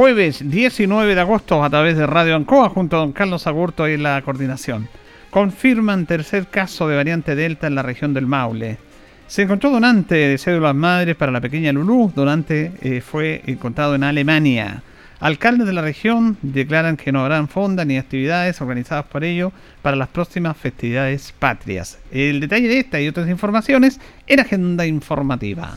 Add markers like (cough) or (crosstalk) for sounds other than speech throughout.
jueves 19 de agosto a través de Radio Ancoa junto a don Carlos Agurto y la coordinación. Confirman tercer caso de variante Delta en la región del Maule. Se encontró donante de cédulas madres para la pequeña Lulú. Donante eh, fue encontrado en Alemania. Alcaldes de la región declaran que no habrán fondas ni actividades organizadas por ello para las próximas festividades patrias. El detalle de esta y otras informaciones en Agenda Informativa.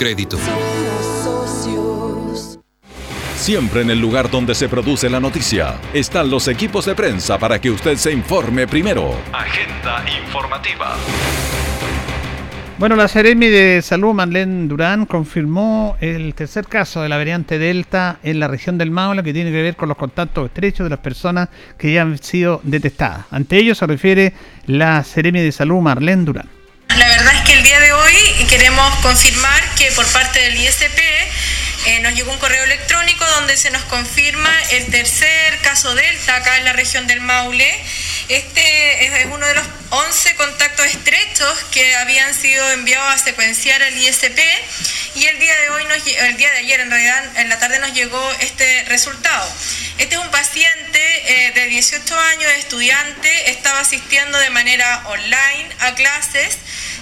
Crédito. Siempre en el lugar donde se produce la noticia están los equipos de prensa para que usted se informe primero. Agenda informativa. Bueno, la Seremi de Salud, Marlene Durán, confirmó el tercer caso de la variante Delta en la región del Maule que tiene que ver con los contactos estrechos de las personas que ya han sido detectadas. Ante ello se refiere la Seremi de Salud, Marlene Durán. La verdad es que el día de hoy queremos confirmar que por parte del ISP eh, nos llegó un correo electrónico donde se nos confirma el tercer caso Delta acá en la región del Maule. Este es uno de los 11 contactos estrechos que habían sido enviados a secuenciar al ISP y el día de hoy, el día de ayer en realidad, en la tarde nos llegó este resultado. Este es un paciente eh, de 18 años, estudiante, estaba asistiendo de manera online a clases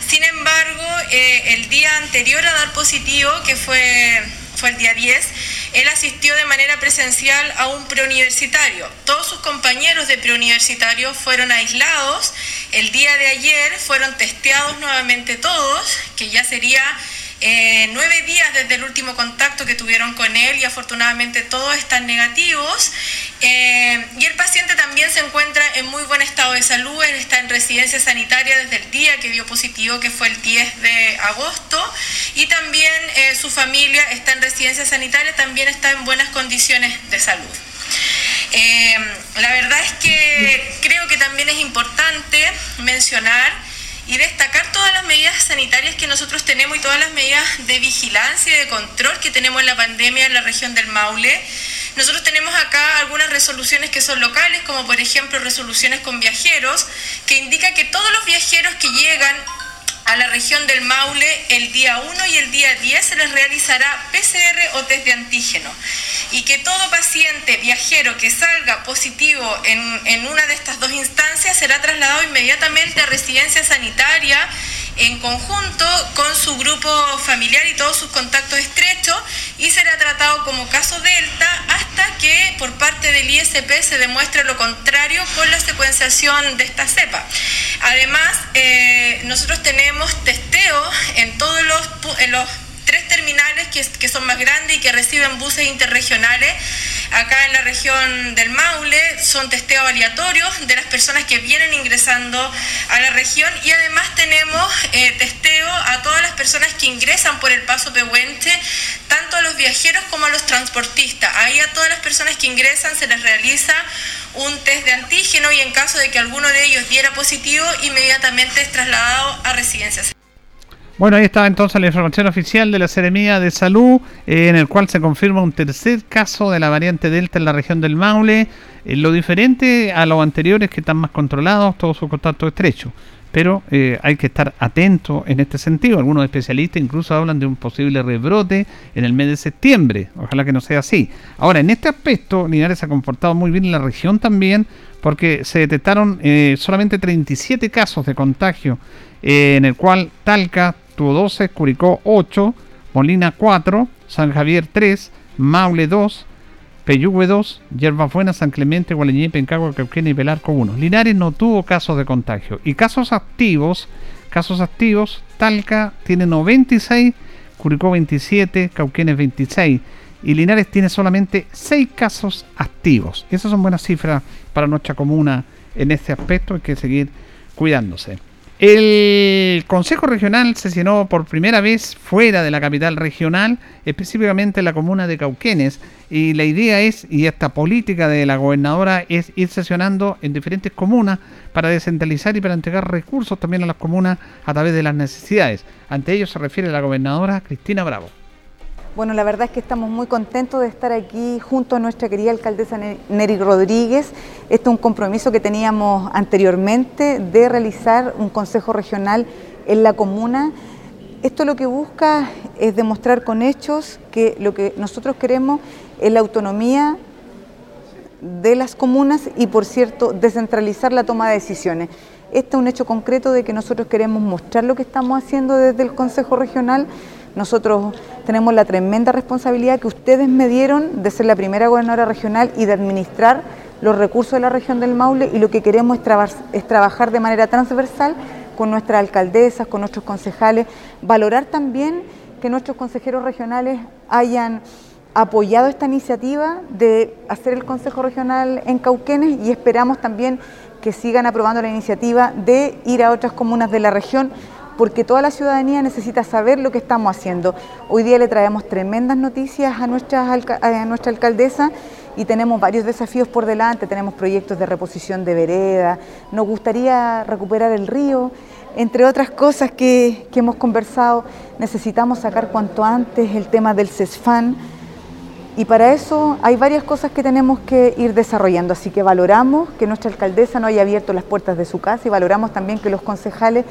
sin embargo, eh, el día anterior a dar positivo, que fue, fue el día 10, él asistió de manera presencial a un preuniversitario. Todos sus compañeros de preuniversitario fueron aislados. El día de ayer fueron testeados nuevamente todos, que ya sería eh, nueve días desde el último contacto que tuvieron con él y afortunadamente todos están negativos. Eh, y el paciente también se encuentra en muy buen estado de salud, él está en residencia sanitaria desde el día que dio positivo, que fue el 10 de agosto, y también eh, su familia está en residencia sanitaria, también está en buenas condiciones de salud. la verdad es que creo que también es importante mencionar y destacar todas las medidas sanitarias que nosotros tenemos y todas las medidas de vigilancia y de control que tenemos en la pandemia en la región del Maule. Nosotros tenemos acá algunas resoluciones que son locales, como por ejemplo resoluciones con viajeros, que indica que todos los viajeros que llegan a la región del Maule el día 1 y el día 10 se les realizará PCR o test de antígeno. Y que todo paciente viajero que salga positivo en, en una de estas dos instancias será trasladado inmediatamente a residencia sanitaria en conjunto con su grupo familiar y todos sus contactos estrechos y será tratado como caso Delta hasta que por parte del ISP se demuestre lo contrario con la secuenciación de esta cepa. Además, eh, nosotros tenemos testeo en todos los, en los tres terminales que, son más grandes y que reciben buses interregionales acá en la región del Maule, son testeos aleatorios de las personas que vienen ingresando a la región y además tenemos eh, testeo a todas las personas que ingresan por el paso Pehuenche, tanto a los viajeros como a los transportistas. Ahí a todas las personas que ingresan se les realiza un test de antígeno y en caso de que alguno de ellos diera positivo, inmediatamente es trasladado a residencias. Bueno, ahí está entonces la información oficial de la Seremía de Salud, eh, en el cual se confirma un tercer caso de la variante Delta en la región del Maule. Eh, lo diferente a los anteriores que están más controlados, todos sus contactos estrechos. Pero eh, hay que estar atento en este sentido. Algunos especialistas incluso hablan de un posible rebrote en el mes de septiembre. Ojalá que no sea así. Ahora, en este aspecto, Linares se ha comportado muy bien en la región también, porque se detectaron solamente 37 casos de contagio, en el cual Talca tuvo 12, Curicó 8, Molina 4, San Javier 3, Maule 2, Peyúgue 2, Yerbas Buenas, San Clemente, Gualeñé, Pencagua, Cauquenes y Pelarco 1. Linares no tuvo casos de contagio. Y casos activos, casos activos, Talca tiene 96, Curicó 27, Cauquenes 26 y Linares tiene solamente 6 casos activos. Esas son buenas cifras para nuestra comuna en este aspecto, hay que seguir cuidándose. El Consejo Regional se llenó por primera vez fuera de la capital regional, específicamente en la comuna de Cauquenes, y la idea es, y esta política de la gobernadora es ir sesionando en diferentes comunas para descentralizar y para entregar recursos también a las comunas a través de las necesidades. Ante ello se refiere la gobernadora Cristina Bravo. Bueno, la verdad es que estamos muy contentos de estar aquí junto a nuestra querida alcaldesa Neri Rodríguez. Este es un compromiso que teníamos anteriormente de realizar un consejo regional en la comuna. Esto lo que busca es demostrar con hechos que lo que nosotros queremos es la autonomía de las comunas y, por cierto, descentralizar la toma de decisiones. Este es un hecho concreto de que nosotros queremos mostrar lo que estamos haciendo desde el Consejo Regional nosotros tenemos la tremenda responsabilidad que ustedes me dieron de ser la primera gobernadora regional y de administrar los recursos de la región del Maule y lo que queremos es, trabajar de manera transversal con nuestras alcaldesas, con nuestros concejales, valorar también que nuestros consejeros regionales hayan apoyado esta iniciativa de hacer el Consejo Regional en Cauquenes y esperamos también que sigan aprobando la iniciativa de ir a otras comunas de la región porque toda la ciudadanía necesita saber lo que estamos haciendo. Hoy día le traemos tremendas noticias a nuestra, alcaldesa y tenemos varios desafíos por delante, tenemos proyectos de reposición de vereda, nos gustaría recuperar el río, entre otras cosas que, que hemos conversado, necesitamos sacar cuanto antes el tema del CESFAN y para eso hay varias cosas que tenemos que ir desarrollando, así que valoramos que nuestra alcaldesa no haya abierto las puertas de su casa y valoramos también que los concejales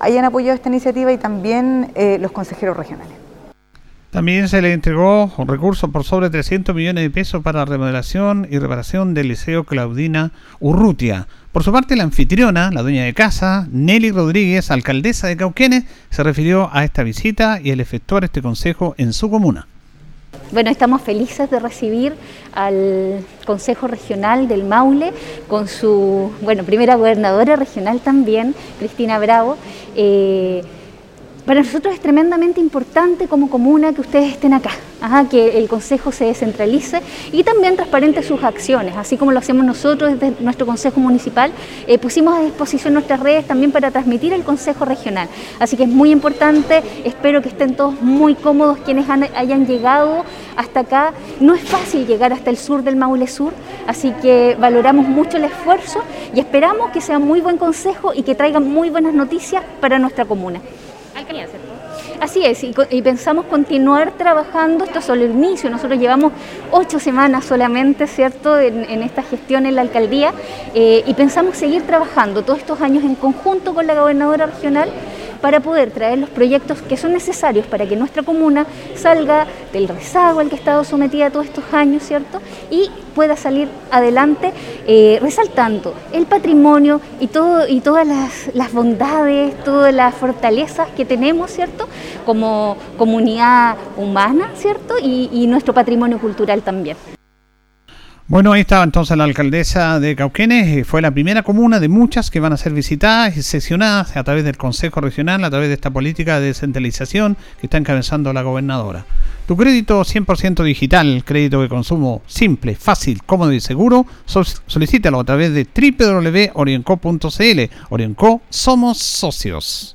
hayan apoyado esta iniciativa y también eh, los consejeros regionales. También se le entregó un recurso por sobre 300 millones de pesos para remodelación y reparación del Liceo Claudina Urrutia. Por su parte, la anfitriona, la dueña de casa, Nelly Rodríguez, alcaldesa de Cauquenes, se refirió a esta visita y el efectuar este consejo en su comuna. Bueno, estamos felices de recibir al Consejo Regional del Maule con su, bueno, primera gobernadora regional también, Cristina Bravo. Eh, para nosotros es tremendamente importante como comuna que ustedes estén acá, que el Consejo se descentralice y también transparente sus acciones, así como lo hacemos nosotros desde nuestro Consejo Municipal. Eh, pusimos a disposición nuestras redes también para transmitir el Consejo Regional. Así que es muy importante, espero que estén todos muy cómodos quienes hayan llegado hasta acá. No es fácil llegar hasta el sur del Maule Sur, así que valoramos mucho el esfuerzo y esperamos que sea muy buen consejo y que traiga muy buenas noticias para nuestra comuna. Así es, y, pensamos continuar trabajando, esto es solo el inicio, nosotros llevamos ocho semanas solamente, ¿cierto?, en, esta gestión en la alcaldía, eh, y pensamos seguir trabajando todos estos años en conjunto con la gobernadora regional para poder traer los proyectos que son necesarios para que nuestra comuna salga del rezago al que ha estado sometida todos estos años, ¿cierto? Y pueda salir adelante eh, resaltando el patrimonio y, todo, y todas las, bondades, todas las fortalezas que tenemos, ¿cierto? Como comunidad humana, ¿cierto? y nuestro patrimonio cultural también. Bueno, ahí estaba entonces la alcaldesa de Cauquenes, eh, fue la primera comuna de muchas que van a ser visitadas y sesionadas a través del Consejo Regional, a través de esta política de descentralización que está encabezando la gobernadora. Tu crédito 100% digital, crédito de consumo simple, fácil, cómodo y seguro, solicítalo a través de www.orienco.cl. Orienco, somos socios.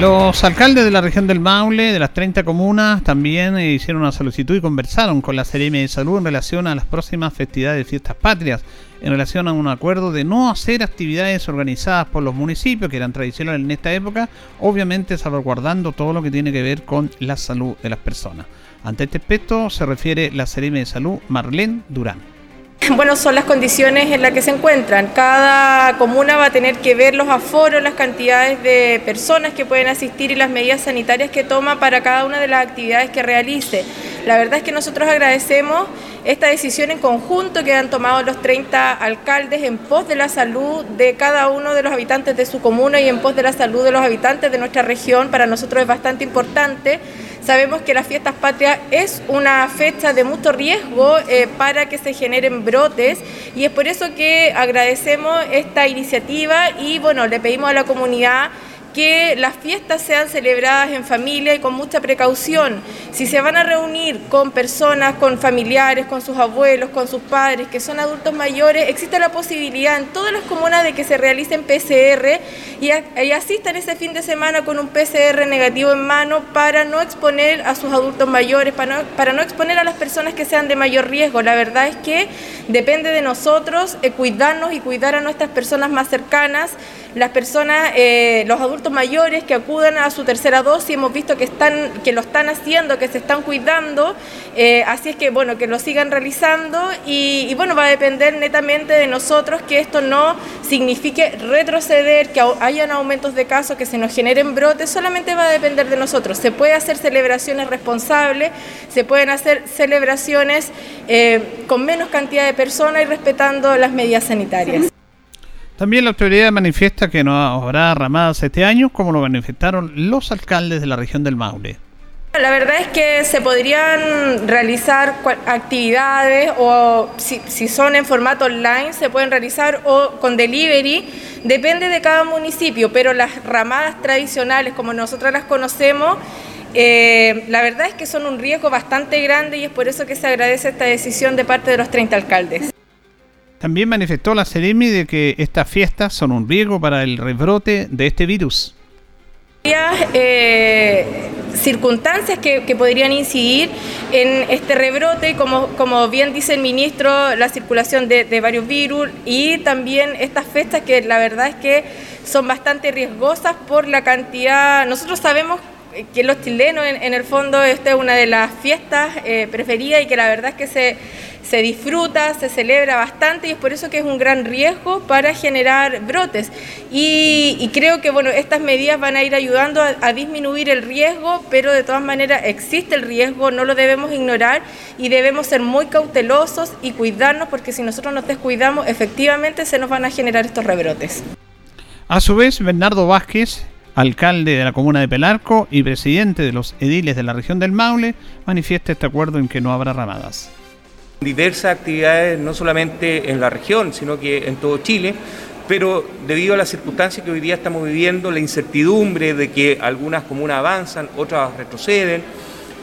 Los alcaldes de la región del Maule, de las 30 comunas, también hicieron una solicitud y conversaron con la CRM de Salud en relación a las próximas festividades de fiestas patrias, en relación a un acuerdo de no hacer actividades organizadas por los municipios, que eran tradicionales en esta época, obviamente salvaguardando todo lo que tiene que ver con la salud de las personas. Ante este aspecto se refiere la CRM de Salud Marlene Durán. (laughs) Bueno, son las condiciones en las que se encuentran. Cada comuna va a tener que ver los aforos, las cantidades de personas que pueden asistir y las medidas sanitarias que toma para cada una de las actividades que realice. La verdad es que nosotros agradecemos esta decisión en conjunto que han tomado los 30 alcaldes en pos de la salud de cada uno de los habitantes de su comuna y en pos de la salud de los habitantes de nuestra región. Para nosotros es bastante importante Sabemos que las fiestas patrias es una fecha de mucho riesgo eh, para que se generen brotes y es por eso que agradecemos esta iniciativa y bueno, le pedimos a la comunidad que las fiestas sean celebradas en familia y con mucha precaución. Si se van a reunir con personas, con familiares, con sus abuelos, con sus padres, que son adultos mayores, existe la posibilidad en todas las comunas de que se realicen PCR y, asistan ese fin de semana con un PCR negativo en mano para no exponer a sus adultos mayores, para no, exponer a las personas que sean de mayor riesgo. La verdad es que depende de nosotros eh, cuidarnos y cuidar a nuestras personas más cercanas las personas, eh, los adultos mayores que acudan a su tercera dosis, hemos visto que, están, que lo están haciendo, que se están cuidando, eh, así es que bueno, que lo sigan realizando y, bueno, va a depender netamente de nosotros que esto no signifique retroceder, que hayan aumentos de casos, que se nos generen brotes, solamente va a depender de nosotros. Se puede hacer celebraciones responsables, se pueden hacer celebraciones eh, con menos cantidad de personas y respetando las medidas sanitarias. También la autoridad manifiesta que no habrá ramadas este año, como lo manifestaron los alcaldes de la región del Maule. La verdad es que se podrían realizar actividades o si, son en formato online se pueden realizar o con delivery, depende de cada municipio, pero las ramadas tradicionales como nosotros las conocemos, eh, la verdad es que son un riesgo bastante grande y es por eso que se agradece esta decisión de parte de los 30 alcaldes. También manifestó la Ceremi de que estas fiestas son un riesgo para el rebrote de este virus. Eh, circunstancias que, podrían incidir en este rebrote, como, como bien dice el ministro, la circulación de, varios virus y también estas fiestas que la verdad es que son bastante riesgosas por la cantidad. Nosotros sabemos que los chilenos en, el fondo esta es una de las fiestas eh, preferidas y que la verdad es que se se disfruta, se celebra bastante y es por eso que es un gran riesgo para generar brotes. Y, creo que bueno, estas medidas van a ir ayudando a, disminuir el riesgo, pero de todas maneras existe el riesgo, no lo debemos ignorar y debemos ser muy cautelosos y cuidarnos porque si nosotros nos descuidamos, efectivamente se nos van a generar estos rebrotes. A su vez, Bernardo Vázquez, alcalde de la comuna de Pelarco y presidente de los ediles de la región del Maule, manifiesta este acuerdo en que no habrá ramadas. Diversas actividades, no solamente en la región, sino que en todo Chile, pero debido a las circunstancias que hoy día estamos viviendo, la incertidumbre de que algunas comunas avanzan, otras retroceden,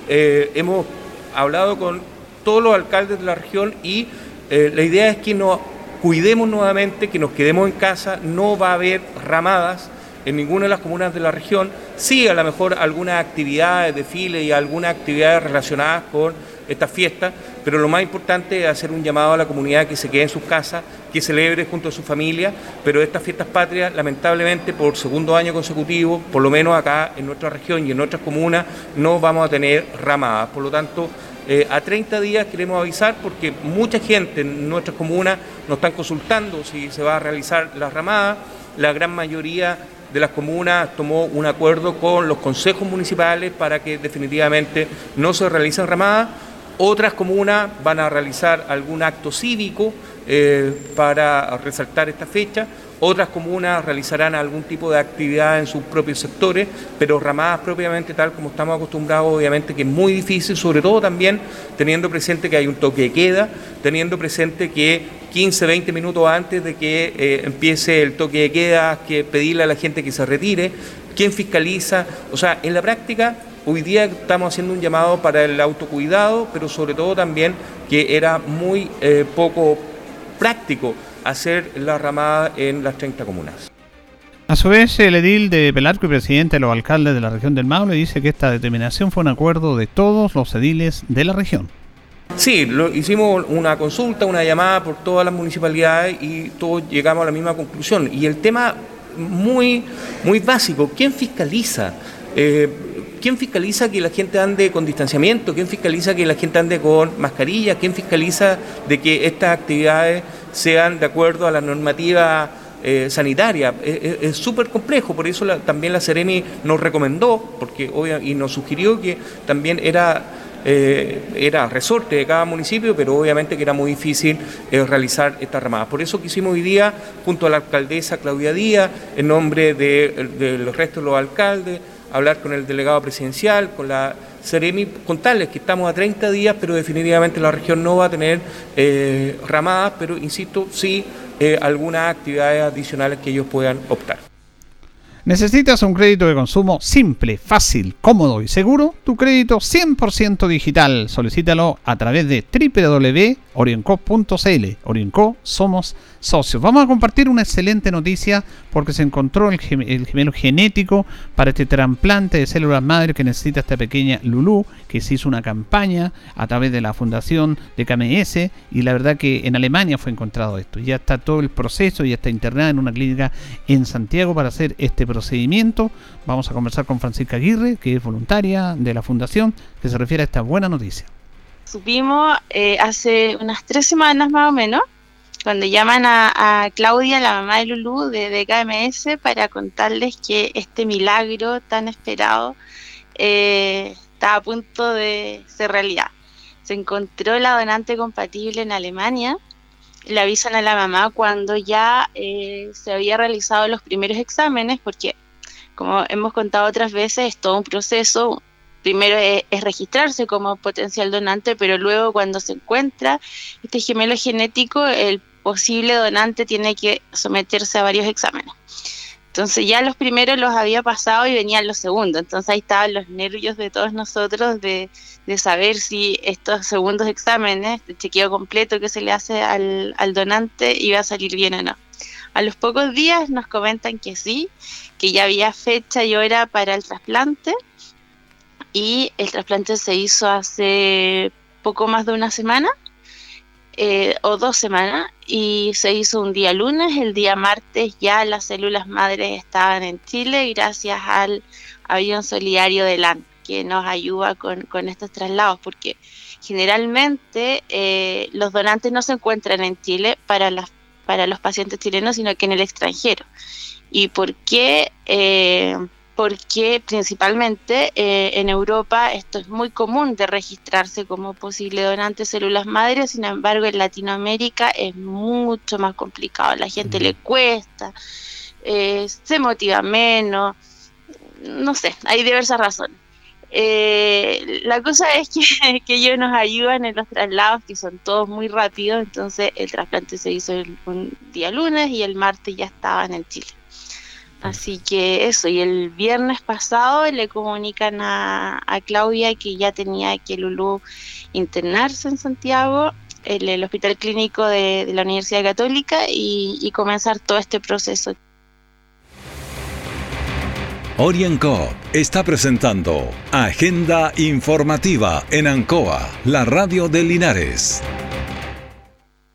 eh, hemos hablado con todos los alcaldes de la región y eh, la idea es que nos cuidemos nuevamente, que nos quedemos en casa, no va a haber ramadas en ninguna de las comunas de la región, sí a lo mejor algunas actividades, desfiles y algunas actividades relacionadas con esta fiesta, pero lo más importante es hacer un llamado a la comunidad que se quede en sus casas, que celebre junto a su familia, pero estas fiestas patrias, lamentablemente, por segundo año consecutivo, por lo menos acá en nuestra región y en nuestras comunas, no vamos a tener ramadas. Por lo tanto, eh, a 30 días queremos avisar porque mucha gente en nuestras comunas nos están consultando si se va a realizar la ramada. La gran mayoría de las comunas tomó un acuerdo con los consejos municipales para que definitivamente no se realicen ramadas. Otras comunas van a realizar algún acto cívico eh, para resaltar esta fecha, otras comunas realizarán algún tipo de actividad en sus propios sectores, pero ramadas propiamente tal como estamos acostumbrados, obviamente que es muy difícil, sobre todo también teniendo presente que hay un toque de queda, teniendo presente que 15, 20 minutos antes de que eh, empiece el toque de queda, que pedirle a la gente que se retire, quién fiscaliza, o sea, en la práctica hoy día estamos haciendo un llamado para el autocuidado, pero sobre todo también que era muy eh, poco práctico hacer la ramada en las 30 comunas. A su vez, el edil de Pelarco y presidente de los alcaldes de la región del Maule dice que esta determinación fue un acuerdo de todos los ediles de la región. Sí, lo, hicimos una consulta, una llamada por todas las municipalidades y todos llegamos a la misma conclusión. Y el tema muy, muy básico, ¿quién fiscaliza? Eh, ¿Quién fiscaliza que la gente ande con distanciamiento? ¿Quién fiscaliza que la gente ande con mascarilla? ¿Quién fiscaliza de que estas actividades sean de acuerdo a la normativa eh, sanitaria? Es súper complejo, por eso también la Seremi nos recomendó porque, y nos sugirió que también era eh, era resorte de cada municipio, pero obviamente que era muy difícil eh, realizar estas ramadas. Por eso quisimos hoy día, junto a la alcaldesa Claudia Díaz, en nombre de, los restos de los alcaldes, hablar con el delegado presidencial, con la Seremi, contarles que estamos a 30 días, pero definitivamente la región no va a tener eh, ramadas, pero insisto, sí algunas actividades adicionales que ellos puedan optar. ¿Necesitas un crédito de consumo simple, fácil, cómodo y seguro? Tu crédito 100% digital. Solicítalo a través de www.orienco.cl. Orienco somos socios. Vamos a compartir una excelente noticia porque se encontró el, gemelo genético para este trasplante de células madre que necesita esta pequeña Lulu, que se hizo una campaña a través de la fundación de KMS y la verdad que en Alemania fue encontrado esto. Ya está todo el proceso, ya está internada en una clínica en Santiago para hacer este procedimiento. Vamos a conversar con Francisca Aguirre, que es voluntaria de la fundación, que se refiere a esta buena noticia. Supimos eh, hace unas tres semanas más o menos cuando llaman a, Claudia, la mamá de Lulú, de, KMS, para contarles que este milagro tan esperado eh, está a punto de ser realidad. Se encontró la donante compatible en Alemania. Le avisan a la mamá cuando ya eh, se había realizado los primeros exámenes, porque como hemos contado otras veces, es todo un proceso, primero es, registrarse como potencial donante, pero luego cuando se encuentra este gemelo genético, el posible donante tiene que someterse a varios exámenes. Entonces ya los primeros los había pasado y venían los segundos. Entonces ahí estaban los nervios de todos nosotros de, saber si estos segundos exámenes, de chequeo completo que se le hace al, al donante, iba a salir bien o no. A los pocos días nos comentan que sí, que ya había fecha y hora para el trasplante y el trasplante se hizo hace poco más de una semana eh, o dos semanas y se hizo un día lunes, el día martes ya las células madres estaban en Chile gracias al avión solidario de LAN que nos ayuda con, estos traslados porque generalmente eh, los donantes no se encuentran en Chile para, las, para los pacientes chilenos sino que en el extranjero. ¿Y por qué? Eh, porque principalmente eh, en Europa esto es muy común de registrarse como posible donante de células madres, sin embargo en Latinoamérica es mucho más complicado, a la gente le cuesta, eh, se motiva menos, no sé, hay diversas razones. Eh, la cosa es que, (laughs) que, ellos nos ayudan en los traslados, que son todos muy rápidos, entonces el trasplante se hizo un día lunes y el martes ya estaba en Chile. Así que eso, y el viernes pasado le comunican a, Claudia que ya tenía que Lulú internarse en Santiago, en el Hospital Clínico de, la Universidad Católica, y, comenzar todo este proceso. Orienco está presentando Agenda Informativa en Ancoa, la radio de Linares.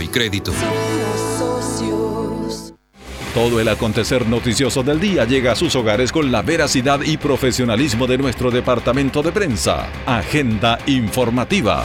y Crédito. Todo el acontecer noticioso del día llega a sus hogares con la veracidad y profesionalismo de nuestro departamento de prensa. Agenda informativa.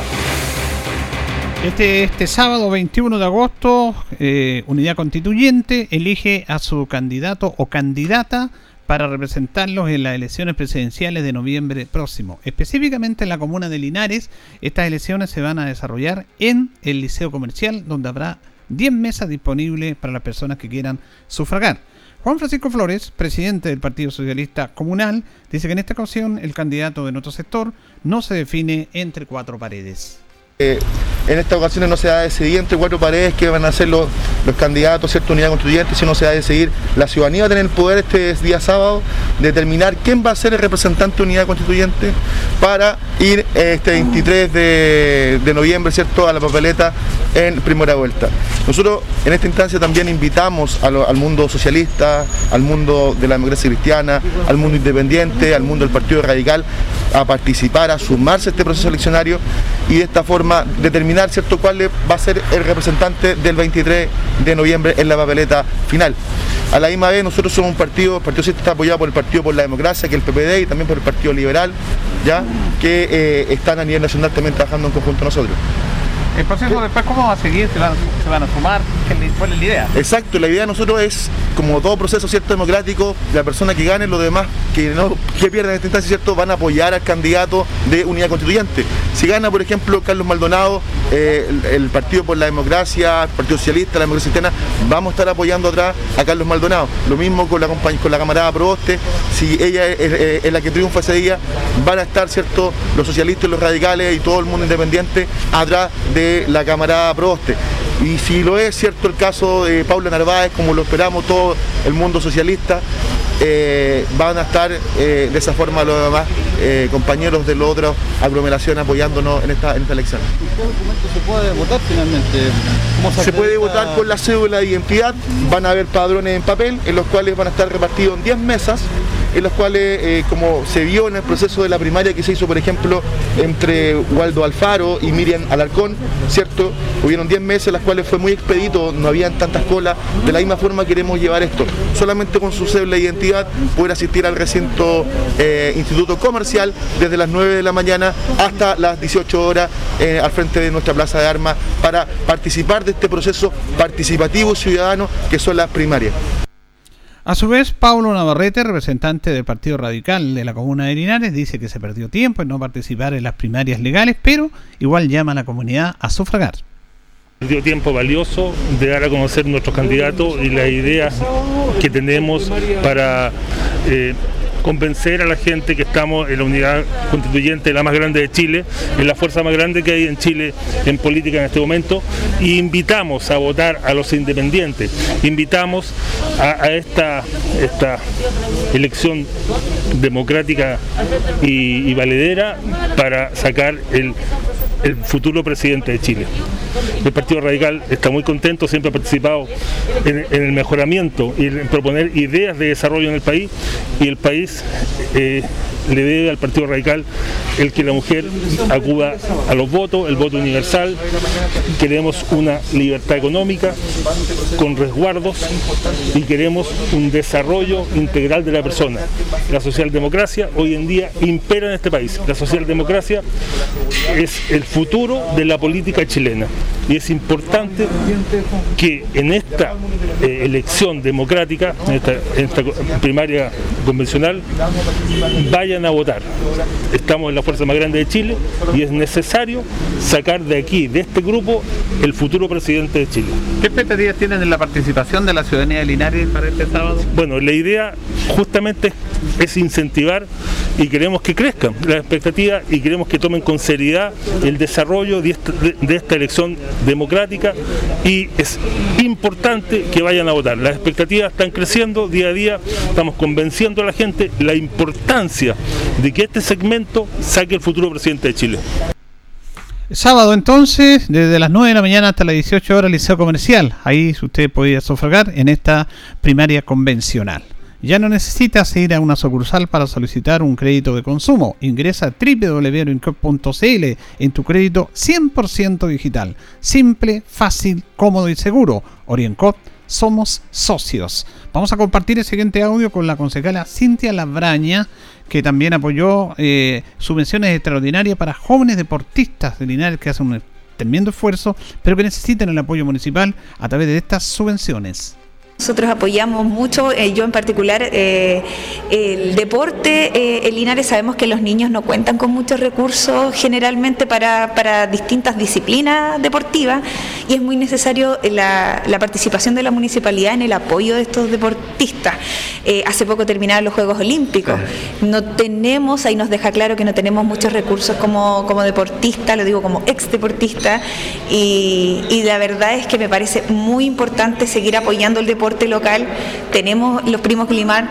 Este, este sábado 21 de agosto, eh, Unidad Constituyente elige a su candidato o candidata para representarlos en las elecciones presidenciales de noviembre próximo. Específicamente en la comuna de Linares, estas elecciones se van a desarrollar en el Liceo Comercial, donde habrá 10 mesas disponibles para las personas que quieran sufragar. Juan Francisco Flores, presidente del Partido Socialista Comunal, dice que en esta ocasión el candidato de nuestro sector no se define entre cuatro paredes. En esta ocasión no se va a decidir entre cuatro paredes que van a ser los, los candidatos, cierta unidad constituyente, sino se va a decidir la ciudadanía va a tener el poder este día sábado determinar quién va a ser el representante de unidad constituyente para ir este 23 de, noviembre, ¿cierto?, a la papeleta en primera vuelta. Nosotros en esta instancia también invitamos al mundo socialista, al mundo de la democracia cristiana, al mundo independiente, al mundo del Partido Radical, a participar, a sumarse a este proceso eleccionario y de esta forma determinar cierto cuál va a ser el representante del 23 de noviembre en la papeleta final. A la misma vez nosotros somos un partido, el Partido Socialista está apoyado por el Partido por la Democracia, que el PPD, y también por el Partido Liberal, ya que eh, están a nivel nacional también trabajando en conjunto nosotros. ¿El proceso después cómo va a seguir? ¿Se van, a sumar? ¿Cuál es la idea? Exacto, la idea de nosotros es, como todo proceso cierto democrático, la persona que gane, los demás que no que pierden esta instancia, cierto, van a apoyar al candidato de unidad constituyente. Si gana, por ejemplo, Carlos Maldonado, eh, el, Partido por la Democracia, el Partido Socialista, la Democracia Cristiana, vamos a estar apoyando atrás a Carlos Maldonado. Lo mismo con la con la camarada Proboste, si ella es, es la que triunfa ese día, van a estar, cierto, los socialistas, los radicales y todo el mundo independiente atrás de la camarada Proste. Y si lo es cierto el caso de Paula Narváez, como lo esperamos todo el mundo socialista, eh, van a estar eh, de esa forma los demás eh, compañeros de la otra aglomeración apoyándonos en esta, en esta elección. ¿Qué documento se puede votar finalmente? Se, puede votar con la cédula de identidad, van a haber padrones en papel, en los cuales van a estar repartidos en 10 mesas en los cuales, eh, como se vio en el proceso de la primaria que se hizo, por ejemplo, entre Waldo Alfaro y Miriam Alarcón, ¿cierto? Hubieron 10 meses en las cuales fue muy expedito, no habían tantas colas. De la misma forma queremos llevar esto. Solamente con su cédula de identidad poder asistir al recinto eh, Instituto Comercial desde las 9 de la mañana hasta las 18 horas eh, al frente de nuestra plaza de armas para participar de este proceso participativo ciudadano que son las primarias. A su vez, Paulo Navarrete, representante del Partido Radical de la Comuna de Linares, dice que se perdió tiempo en no participar en las primarias legales, pero igual llama a la comunidad a sufragar. Perdió tiempo valioso de dar a conocer nuestros candidatos y las ideas que tenemos para eh, convencer a la gente que estamos en la unidad constituyente, la más grande de Chile, en la fuerza más grande que hay en Chile en política en este momento, y invitamos a votar a los independientes, invitamos a, esta, esta elección democrática y, valedera para sacar el el futuro presidente de Chile. El Partido Radical está muy contento, siempre ha participado en, el mejoramiento y en proponer ideas de desarrollo en el país y el país eh, le debe al Partido Radical el que la mujer acuda a los votos, el voto universal. Queremos una libertad económica con resguardos y queremos un desarrollo integral de la persona. La socialdemocracia hoy en día impera en este país. La socialdemocracia es el futuro de la política chilena y es importante que en esta eh, elección democrática, en esta primaria convencional, vayan a votar. Estamos en la fuerza más grande de Chile y es necesario sacar de aquí, de este grupo, el futuro presidente de Chile. ¿Qué expectativas tienen en la participación de la ciudadanía de Linares para este sábado? Bueno, la idea justamente es incentivar y queremos que crezcan las expectativas y queremos que tomen con seriedad el desarrollo de esta, elección democrática y es importante que vayan a votar. Las expectativas están creciendo día a día, estamos convenciendo a la gente la importancia de que este segmento saque el futuro presidente de Chile. Sábado entonces, desde las 9 de la mañana hasta las 18 horas, Liceo Comercial. Ahí usted podría sufragar en esta primaria convencional. Ya no necesitas ir a una sucursal para solicitar un crédito de consumo. Ingresa a www.incop.cl en tu crédito 100% digital. Simple, fácil, cómodo y seguro. Oriencop somos socios. Vamos a compartir el siguiente audio con la concejala Cintia Labraña, que también apoyó eh, subvenciones extraordinarias para jóvenes deportistas de Linares que hacen un tremendo esfuerzo, pero que necesitan el apoyo municipal a través de estas subvenciones. Nosotros apoyamos mucho, eh, yo en particular, eh, el deporte. Eh, en Linares sabemos que los niños no cuentan con muchos recursos generalmente para, para distintas disciplinas deportivas y es muy necesario la, la, participación de la municipalidad en el apoyo de estos deportistas. hace poco terminaron los Juegos Olímpicos. No tenemos, ahí nos deja claro que no tenemos muchos recursos como, como deportista, lo digo como ex deportista, y, y la verdad es que me parece muy importante seguir apoyando el deporte local. Tenemos los primos Glimar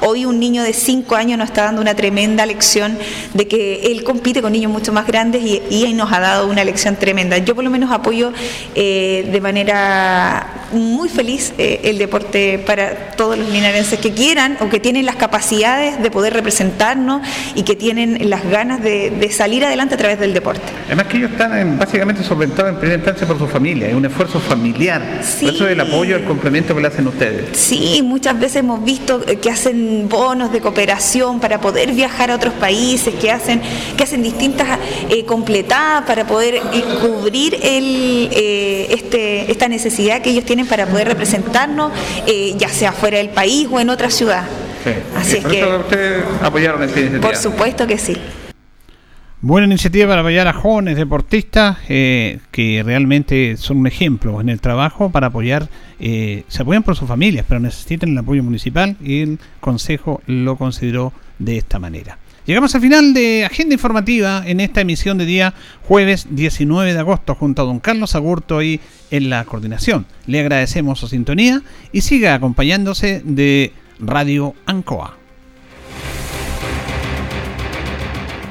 Hoy un niño de 5 años nos está dando una tremenda lección de que él compite con niños mucho más grandes y, nos ha dado una lección tremenda. Yo por lo menos apoyo eh, de manera muy feliz eh, el deporte para todos los linarenses que quieran o que tienen las capacidades de poder representarnos y que tienen las ganas de, salir adelante a través del deporte. Además que ellos están básicamente solventados en primera instancia por su familia, es un esfuerzo familiar. Por eso el apoyo, el complemento que le hacen ustedes. Sí, muchas veces hemos visto que hacen bonos de cooperación para poder viajar a otros países, que hacen, que hacen distintas eh, completadas para poder eh, cubrir el, eh, este, esta necesidad que ellos tienen para poder representarnos, ya sea fuera del país o en otra ciudad. Así es que ustedes apoyaron esta iniciativa. Por supuesto que sí. Buena iniciativa para apoyar a jóvenes deportistas eh, que realmente son un ejemplo en el trabajo para apoyar, eh, se apoyan por sus familias, pero necesitan el apoyo municipal y el Consejo lo consideró de esta manera. Llegamos al final de Agenda Informativa en esta emisión de día jueves 19 de agosto junto a don Carlos Agurto y en la coordinación. Le agradecemos su sintonía y siga acompañándose de Radio Ancoa.